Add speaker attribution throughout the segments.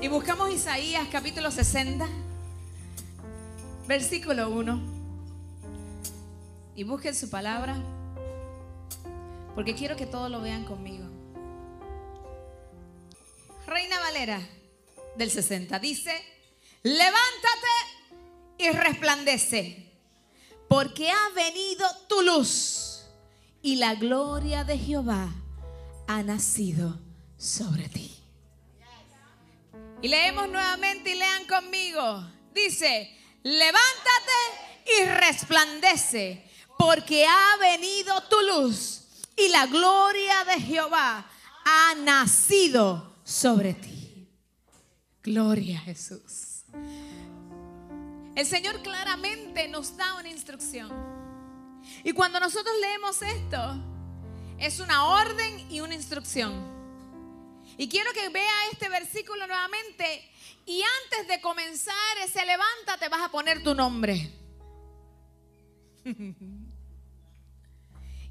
Speaker 1: Y buscamos Isaías capítulo 60, versículo 1. Y busquen su palabra, porque quiero que todos lo vean conmigo. Reina Valera del 60 dice, levántate y resplandece, porque ha venido tu luz y la gloria de Jehová ha nacido sobre ti. Y leemos nuevamente y lean conmigo. Dice, levántate y resplandece, porque ha venido tu luz y la gloria de Jehová ha nacido sobre ti. Gloria a Jesús. El Señor claramente nos da una instrucción. Y cuando nosotros leemos esto, es una orden y una instrucción. Y quiero que vea este versículo nuevamente. Y antes de comenzar ese levántate, vas a poner tu nombre.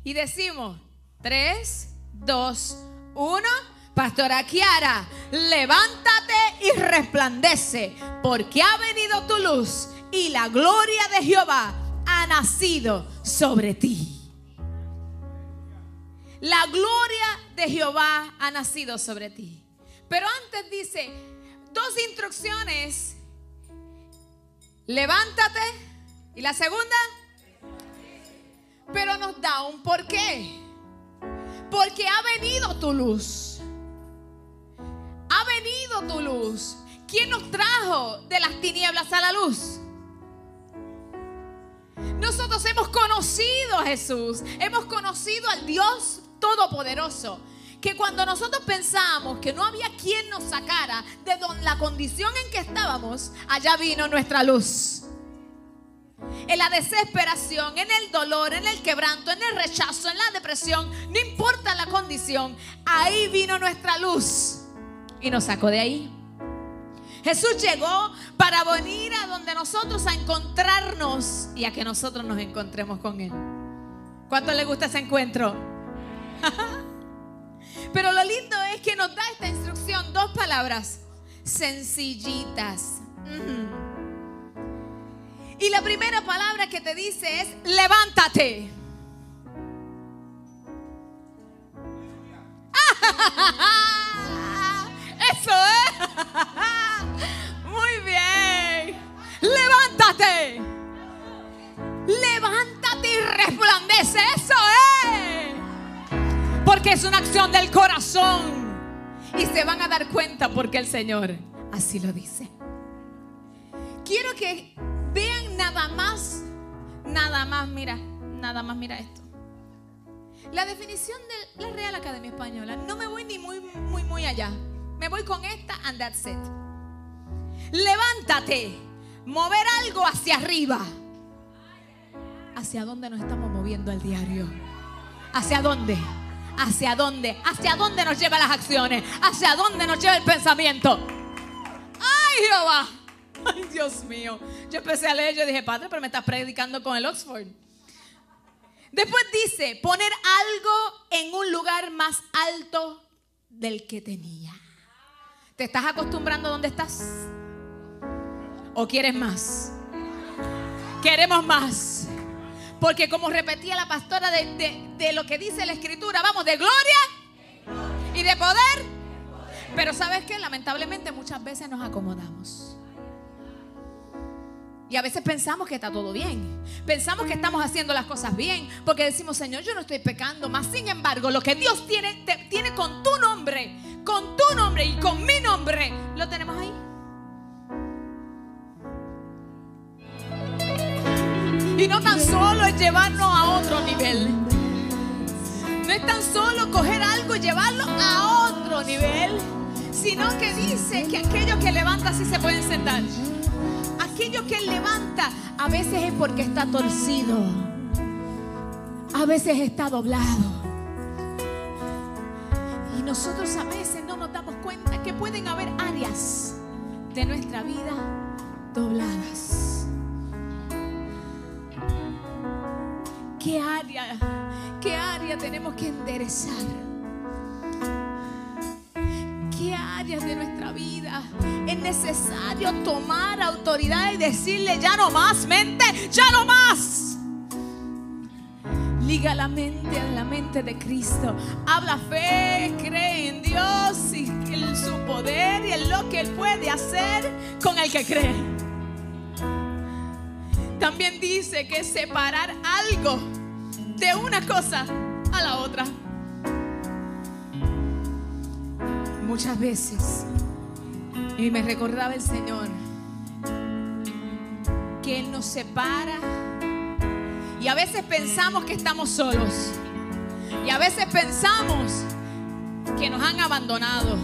Speaker 1: y decimos, 3, 2, 1. Pastora Kiara, levántate y resplandece, porque ha venido tu luz y la gloria de Jehová ha nacido sobre ti. La gloria de Jehová ha nacido sobre ti. Pero antes dice dos instrucciones. Levántate. Y la segunda. Pero nos da un porqué. Porque ha venido tu luz. Ha venido tu luz. ¿Quién nos trajo de las tinieblas a la luz? Nosotros hemos conocido a Jesús. Hemos conocido al Dios todopoderoso. Que cuando nosotros pensamos que no había quien nos sacara de la condición en que estábamos, allá vino nuestra luz. En la desesperación, en el dolor, en el quebranto, en el rechazo, en la depresión, no importa la condición, ahí vino nuestra luz y nos sacó de ahí. Jesús llegó para venir a donde nosotros a encontrarnos y a que nosotros nos encontremos con Él. ¿Cuánto le gusta ese encuentro? Pero lo lindo es que nos da esta instrucción, dos palabras sencillitas. Y la primera palabra que te dice es levántate. Eso es. Es una acción del corazón. Y se van a dar cuenta porque el Señor así lo dice. Quiero que vean nada más, nada más, mira, nada más, mira esto. La definición de la Real Academia Española, no me voy ni muy, muy, muy allá. Me voy con esta and that's it. Levántate, mover algo hacia arriba. ¿Hacia dónde nos estamos moviendo al diario? ¿Hacia dónde? ¿Hacia dónde? ¿Hacia dónde nos llevan las acciones? ¿Hacia dónde nos lleva el pensamiento? ¡Ay, Jehová! ¡Ay, Dios mío! Yo empecé a leer, yo dije, Padre, pero me estás predicando con el Oxford. Después dice, poner algo en un lugar más alto del que tenía. ¿Te estás acostumbrando a dónde estás? ¿O quieres más? Queremos más. Porque como repetía la pastora de, lo que dice la escritura, vamos, de gloria y de poder. Pero sabes que lamentablemente muchas veces nos acomodamos. Y a veces pensamos que está todo bien. Pensamos que estamos haciendo las cosas bien. Porque decimos, Señor, yo no estoy pecando. Más sin embargo, lo que Dios tiene, tiene con tu nombre, con tu nombre y con mi nombre, lo tenemos ahí. Y no tan solo es llevarnos a otro nivel. No es tan solo coger algo y llevarlo a otro nivel, sino que dice que aquello que levanta sí se pueden sentar. Aquello que levanta a veces es porque está torcido. A veces está doblado. Y nosotros a veces no nos damos cuenta que pueden haber áreas de nuestra vida dobladas. ¿Qué área, qué área tenemos que enderezar? ¿Qué áreas de nuestra vida, es necesario tomar autoridad y decirle, ya no más, mente, ya no más. Liga la mente a la mente de Cristo. Habla fe, cree en Dios y en su poder y en lo que Él puede hacer con el que cree. También dice que separar algo de una cosa a la otra. Muchas veces, y me recordaba el Señor, que Él nos separa y a veces pensamos que estamos solos. Y a veces pensamos que nos han abandonado.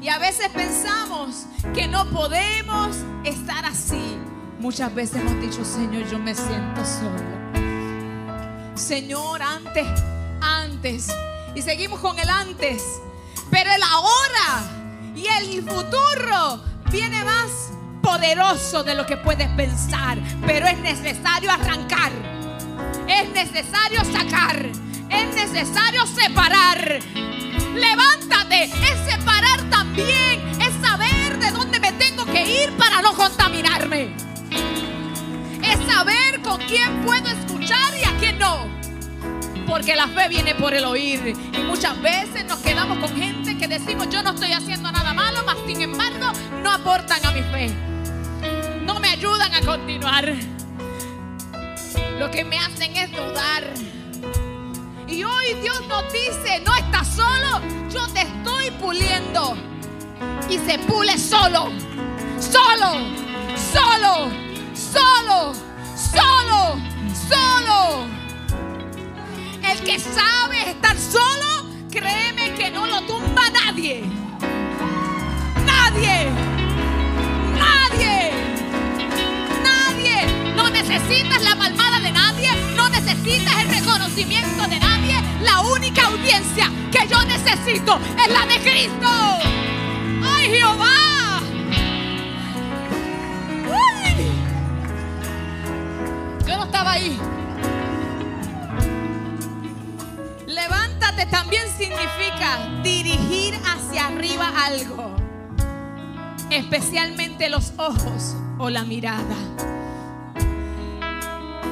Speaker 1: Y a veces pensamos que no podemos estar así. Muchas veces hemos dicho, Señor, yo me siento solo. Señor, antes, antes. Y seguimos con el antes. Pero el ahora y el futuro viene más poderoso de lo que puedes pensar. Pero es necesario arrancar es necesario sacar, es necesario separar. Levántate, es separar también, es saber de dónde me tengo que ir para no contaminarme. Es saber con quién puedo escuchar y no. Porque la fe viene por el oír. Y muchas veces nos quedamos con gente que decimos yo no estoy haciendo nada malo, mas sin embargo no aportan a mi fe. No me ayudan a continuar lo que me hacen es dudar. Y hoy Dios nos dice, no estás solo, yo te estoy puliendo. Y se pule solo, solo, solo, solo, solo, solo. Que sabe estar solo, créeme que no lo tumba nadie. Nadie. Nadie. Nadie. No necesitas la palmada necesitas el reconocimiento de nadie. La única audiencia que yo necesito es la de Cristo. ¡Ay, Jehová! Yo no estaba ahí. Significa dirigir hacia arriba algo, especialmente los ojos o la mirada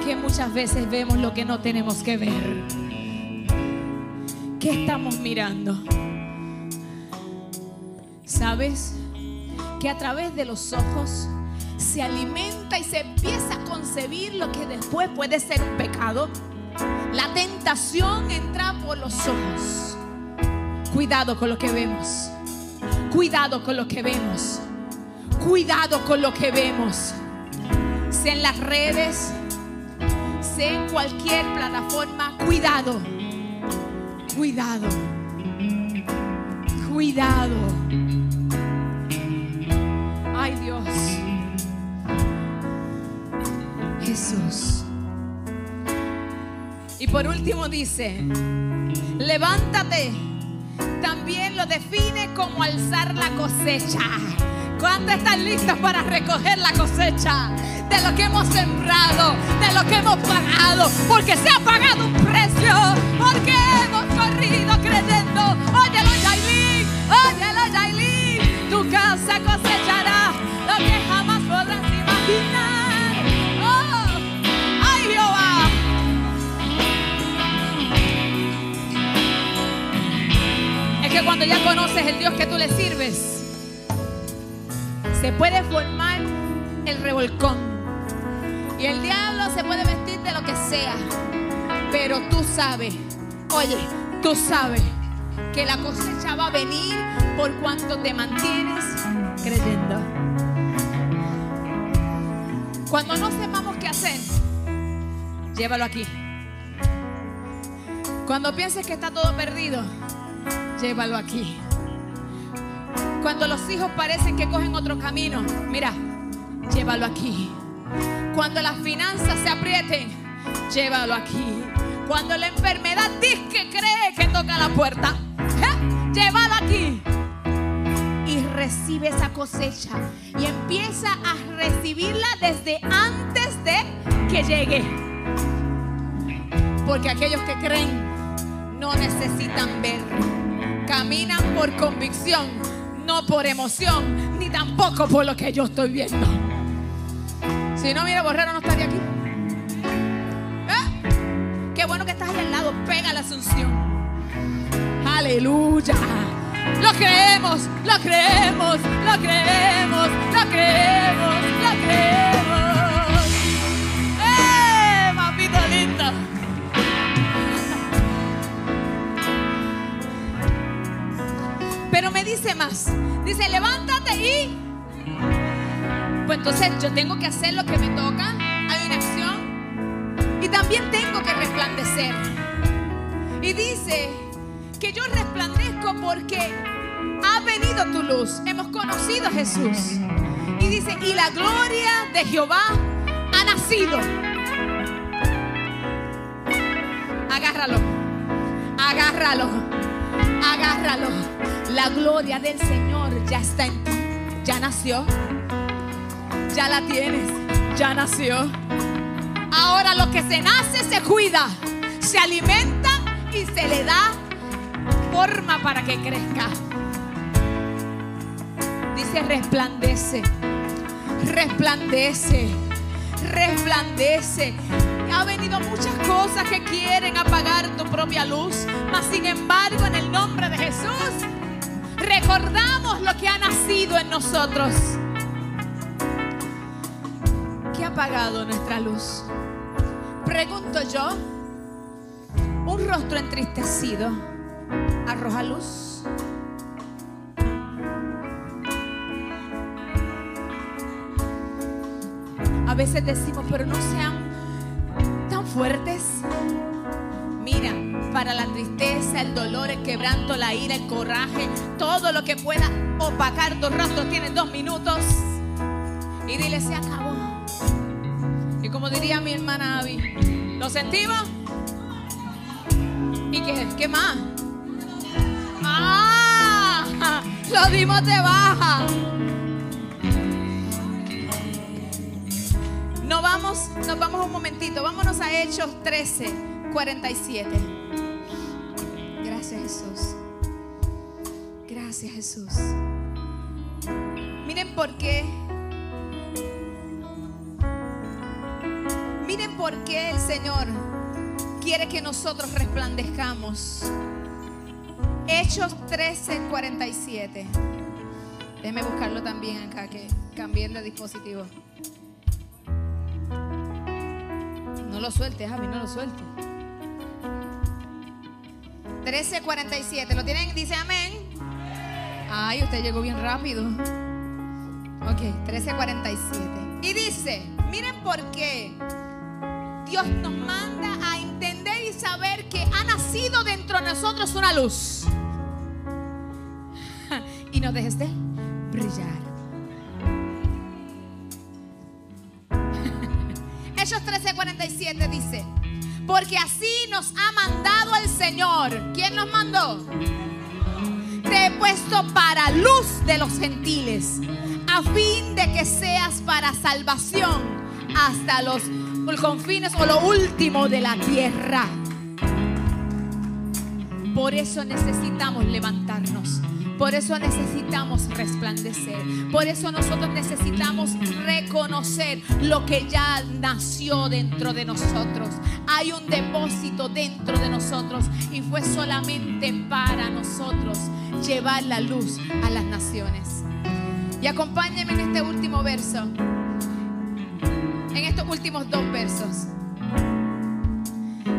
Speaker 1: que muchas veces vemos lo que no tenemos que ver. ¿Qué estamos mirando? ¿Sabes? Que a través de los ojos se alimenta y se empieza a concebir lo que después puede ser un pecado. La tentación entra por los ojos. Cuidado con lo que vemos. Cuidado con lo que vemos. Cuidado con lo que vemos. Sea en las redes, en cualquier plataforma, cuidado, cuidado, cuidado. Ay Dios, Jesús. Y por último dice, levántate. También lo define como alzar la cosecha. ¿Cuántos están listos para recoger la cosecha? de lo que hemos sembrado, de lo que hemos pagado, porque se ha pagado un precio, porque hemos corrido creyendo. Óyelo, Yailin, óyelo, Yailin, tu casa cosechará que cuando ya conoces el Dios que tú le sirves, se puede formar el revolcón y el diablo se puede vestir de lo que sea. Pero tú sabes, oye, tú sabes que la cosecha va a venir por cuanto te mantienes creyendo. Cuando no sepamos qué hacer, llévalo aquí. Cuando pienses que está todo perdido, llévalo aquí. Cuando los hijos parecen que cogen otro camino, mira, llévalo aquí. Cuando las finanzas se aprieten, llévalo aquí. Cuando la enfermedad dice que cree que toca la puerta, ¿eh? llévalo aquí. Y recibe esa cosecha. Y empieza a recibirla desde antes de que llegue. Porque aquellos que creen no necesitan ver. Caminan por convicción, No por emoción, ni tampoco por lo que yo estoy viendo. Si no, mira, Borrero no estaría aquí. ¿Eh? Qué bueno que estás ahí al lado. Pega la asunción. Aleluya. Lo creemos, lo creemos, lo creemos, lo creemos, lo creemos. Dice, levántate y... Pues entonces yo tengo que hacer lo que me toca. Hay una acción. Y también tengo que resplandecer. Y dice que yo resplandezco porque ha venido tu luz. Hemos conocido a Jesús. Y dice, y la gloria de Jehová ha nacido. Agárralo. Agárralo. Agárralo. La gloria del Señor ya está en ti. Ya nació. Ya la tienes. Ya nació. Ahora lo que se nace se cuida. Se alimenta y se le da forma para que crezca. Dice resplandece. Resplandece. Resplandece. Ha venido muchas cosas que quieren apagar tu propia luz. Mas sin embargo, en el nombre de Jesús, recordamos lo que ha nacido en nosotros. ¿Qué ha apagado nuestra luz? Pregunto yo, un rostro entristecido arroja luz. A veces decimos, pero no sean tan fuertes. Para la tristeza, el dolor, el quebranto, la ira, el coraje, todo lo que pueda opacar tu rostro, tienes dos minutos. Y dile, se acabó. Y como diría mi hermana Abby, ¿lo sentimos? ¿Y qué, qué más? ¡Ah! Lo dimos de baja. Nos vamos, nos vamos un momentito. Vámonos a Hechos 13, 47. Jesús. Gracias Jesús. Miren por qué. Miren por qué el Señor quiere que nosotros resplandezcamos. Hechos 13, 47. Déjenme buscarlo también acá, que cambien de dispositivo. No lo sueltes, Javi, no lo sueltes. 13:47. ¿Lo tienen? Dice amén. Ay, usted llegó bien rápido. Ok, 13:47. Y dice, miren por qué Dios nos manda a entender y saber que ha nacido dentro de nosotros una luz. Y nos dejes de brillar. Hechos 13:47 dice, porque así nos ha mandado el Señor. ¿Quién nos mandó? Te he puesto para luz de los gentiles, a fin de que seas para salvación hasta los confines o lo último de la tierra. Por eso necesitamos levantarnos. Por eso necesitamos resplandecer. Por eso nosotros necesitamos reconocer lo que ya nació dentro de nosotros. Hay un depósito dentro de nosotros y fue solamente para nosotros llevar la luz a las naciones. Y acompáñenme en este último verso. En estos últimos dos versos.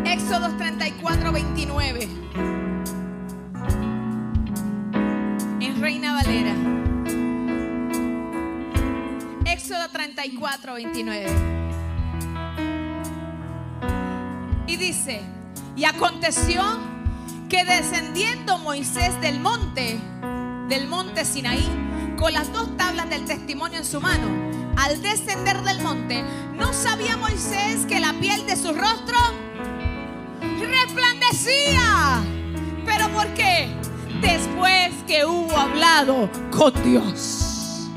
Speaker 1: Éxodo 34, 29. Éxodo 34, 29. Y dice, y aconteció que descendiendo Moisés del monte, del monte Sinaí, con las dos tablas del testimonio en su mano, al descender del monte, no sabía Moisés que la piel de su rostro resplandecía. ¿Pero por qué? Después que hubo hablado con Dios.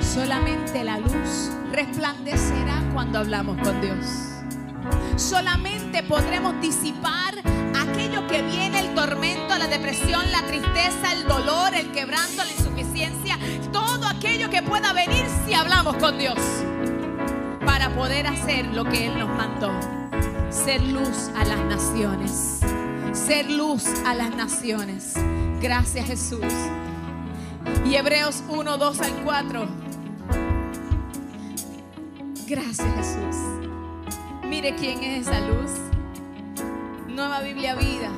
Speaker 1: Solamente la luz resplandecerá cuando hablamos con Dios. Solamente podremos disipar aquello que viene el tormento, la depresión, la tristeza, el dolor, el quebranto, la insuficiencia, todo aquello que pueda venir si hablamos con Dios para poder hacer lo que Él nos mandó, ser luz a las naciones, ser luz a las naciones. Gracias Jesús. Y Hebreos 1, 2 al 4. Gracias Jesús. Mire quién es esa luz. Nueva Biblia Vida.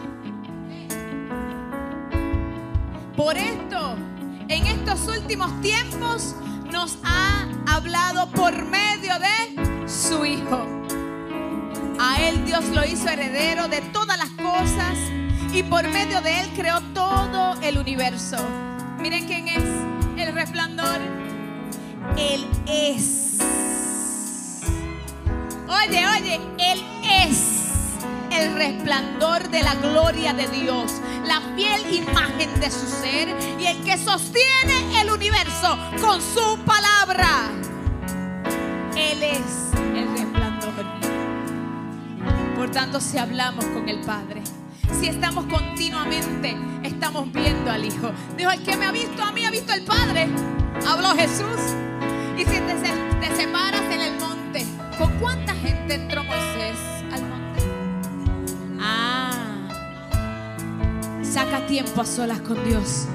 Speaker 1: Por esto, en estos últimos tiempos, nos ha hablado por medio de su Hijo. A Él Dios lo hizo heredero de todas las y por medio de Él creó todo el universo. Miren quién es el resplandor. Él es. Oye, oye, Él es el resplandor de la gloria de Dios, la fiel imagen de su ser y el que sostiene el universo con su palabra. Él es Por tanto, si hablamos con el Padre, si estamos continuamente, estamos viendo al Hijo. Dijo, el que me ha visto a mí, ha visto al Padre. Habló Jesús. Y si te, te separas en el monte, ¿con cuánta gente entró Moisés al monte? Ah, saca tiempo a solas con Dios.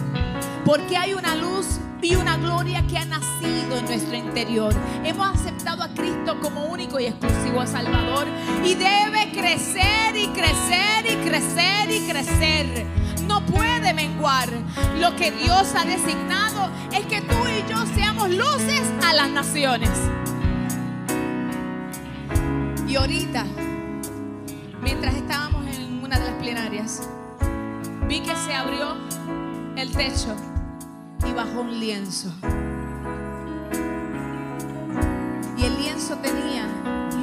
Speaker 1: Porque hay una luz y una gloria que ha nacido en nuestro interior. Hemos aceptado a Cristo como único y exclusivo Salvador. Y debe crecer y crecer y crecer y crecer. No puede menguar. Lo que Dios ha designado es que tú y yo seamos luces a las naciones. Y ahorita, mientras estábamos en una de las plenarias, vi que se abrió el techo y bajó un lienzo. Y el lienzo tenía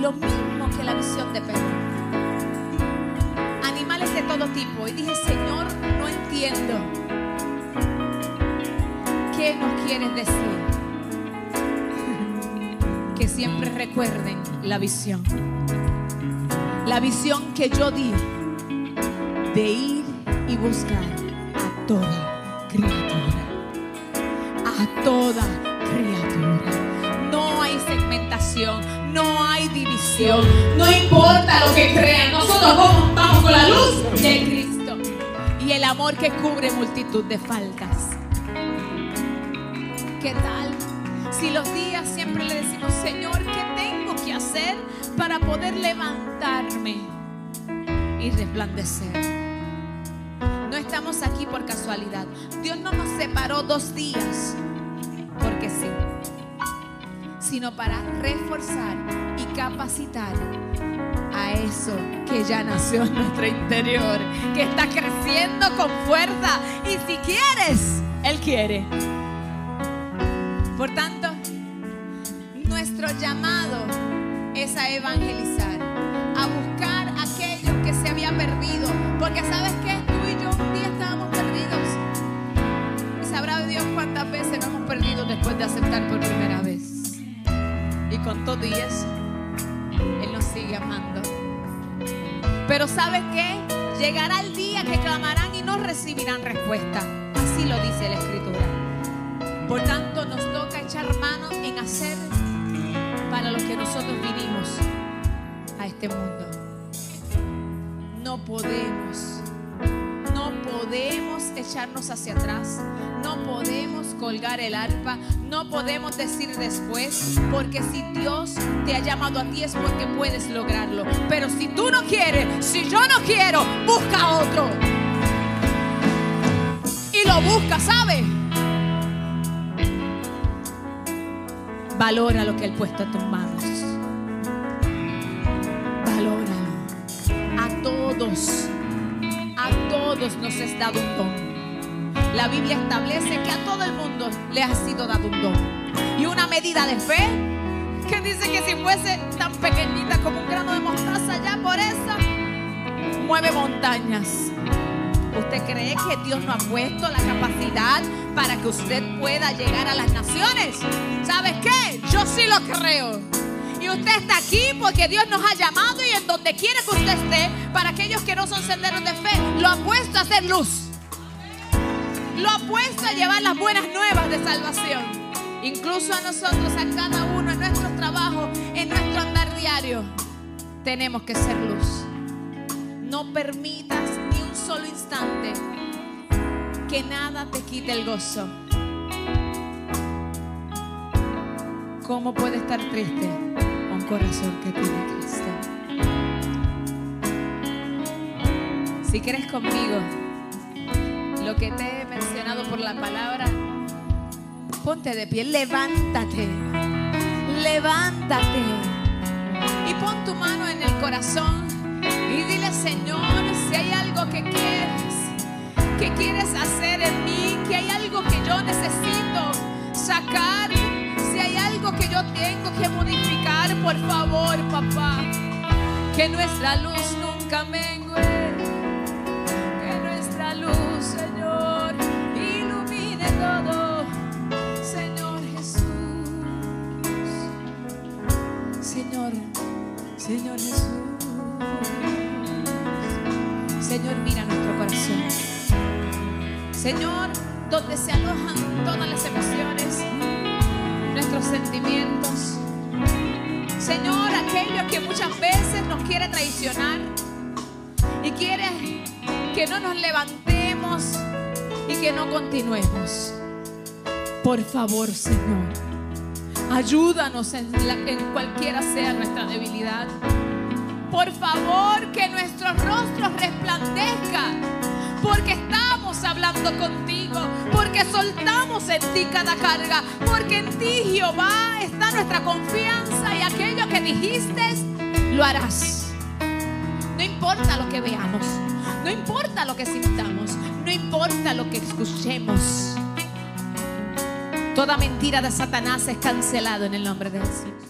Speaker 1: lo mismo que la visión de Pedro. Animales de todo tipo. Y dije, Señor, no entiendo. ¿Qué nos quieres decir? que siempre recuerden la visión. La visión que yo di de ir y buscar a toda criatura toda criatura. No hay segmentación, no hay división, no importa lo que crean, nosotros vamos, con la luz de Cristo y el amor que cubre multitud de faltas. ¿Qué tal? Si los días siempre le decimos, Señor, ¿qué tengo que hacer para poder levantarme y resplandecer? No estamos aquí por casualidad. Dios no nos separó dos días sino para reforzar y capacitar a eso que ya nació en nuestro interior, que está creciendo con fuerza. Y si quieres, Él quiere. Por tanto, nuestro llamado es a evangelizar, a buscar aquello que se había perdido. Porque sabes qué, tú y yo un día estábamos perdidos. Y sabrá Dios cuántas veces nos hemos perdido después de aceptar por primera vez. Con todo y eso, Él nos sigue amando. Pero ¿sabes qué? Llegará el día que clamarán y no recibirán respuesta. Así lo dice la Escritura. Por tanto, nos toca echar mano en hacer para lo que nosotros vinimos a este mundo. No podemos, no podemos echarnos hacia atrás, no podemos colgar el arpa, no podemos decir después, porque si Dios te ha llamado a ti es porque puedes lograrlo. Pero si tú no quieres, si yo no quiero, busca otro. Y lo busca, ¿sabe? Valora lo que Él puesto en tus manos. Valóralo. A todos, a todos nos es dado un don. La Biblia establece que a todo el mundo le ha sido dado un don. Y una medida de fe que dice que si fuese tan pequeñita como un grano de mostaza, ya por eso mueve montañas. ¿Usted cree que Dios no ha puesto la capacidad para que usted pueda llegar a las naciones? ¿Sabes qué? Yo sí lo creo. Y usted está aquí porque Dios nos ha llamado y en donde quiere que usted esté, para aquellos que no son senderos de fe, lo ha puesto a hacer luz. Lo ha puesto a llevar las buenas nuevas de salvación. Incluso a nosotros, a cada uno, en nuestros trabajos, en nuestro andar diario, tenemos que ser luz. No permitas ni un solo instante que nada te quite el gozo. ¿Cómo puede estar triste un corazón que tiene Cristo? Si crees conmigo lo que te por la palabra, ponte de pie, levántate, levántate. Y pon tu mano en el corazón y dile, Señor, si hay algo que quieres, que quieres hacer en mí, que hay algo que yo necesito sacar, si hay algo que yo tengo que modificar, por favor, papá, que nuestra luz nunca mengue, Señor Jesús. Señor, mira nuestro corazón. Señor, donde se alojan todas las emociones, nuestros sentimientos. Señor, aquello que muchas veces nos quiere traicionar y quiere que no nos levantemos y que no continuemos. Por favor, Señor, ayúdanos en, cualquiera sea nuestra debilidad. Por favor, que nuestros rostros resplandezcan. Porque estamos hablando contigo. Porque soltamos en ti cada carga. Porque en ti, Jehová, está nuestra confianza. Y aquello que dijiste, lo harás. No importa lo que veamos. No importa lo que sintamos. No importa lo que escuchemos. Toda mentira de Satanás es cancelado en el nombre de Jesús.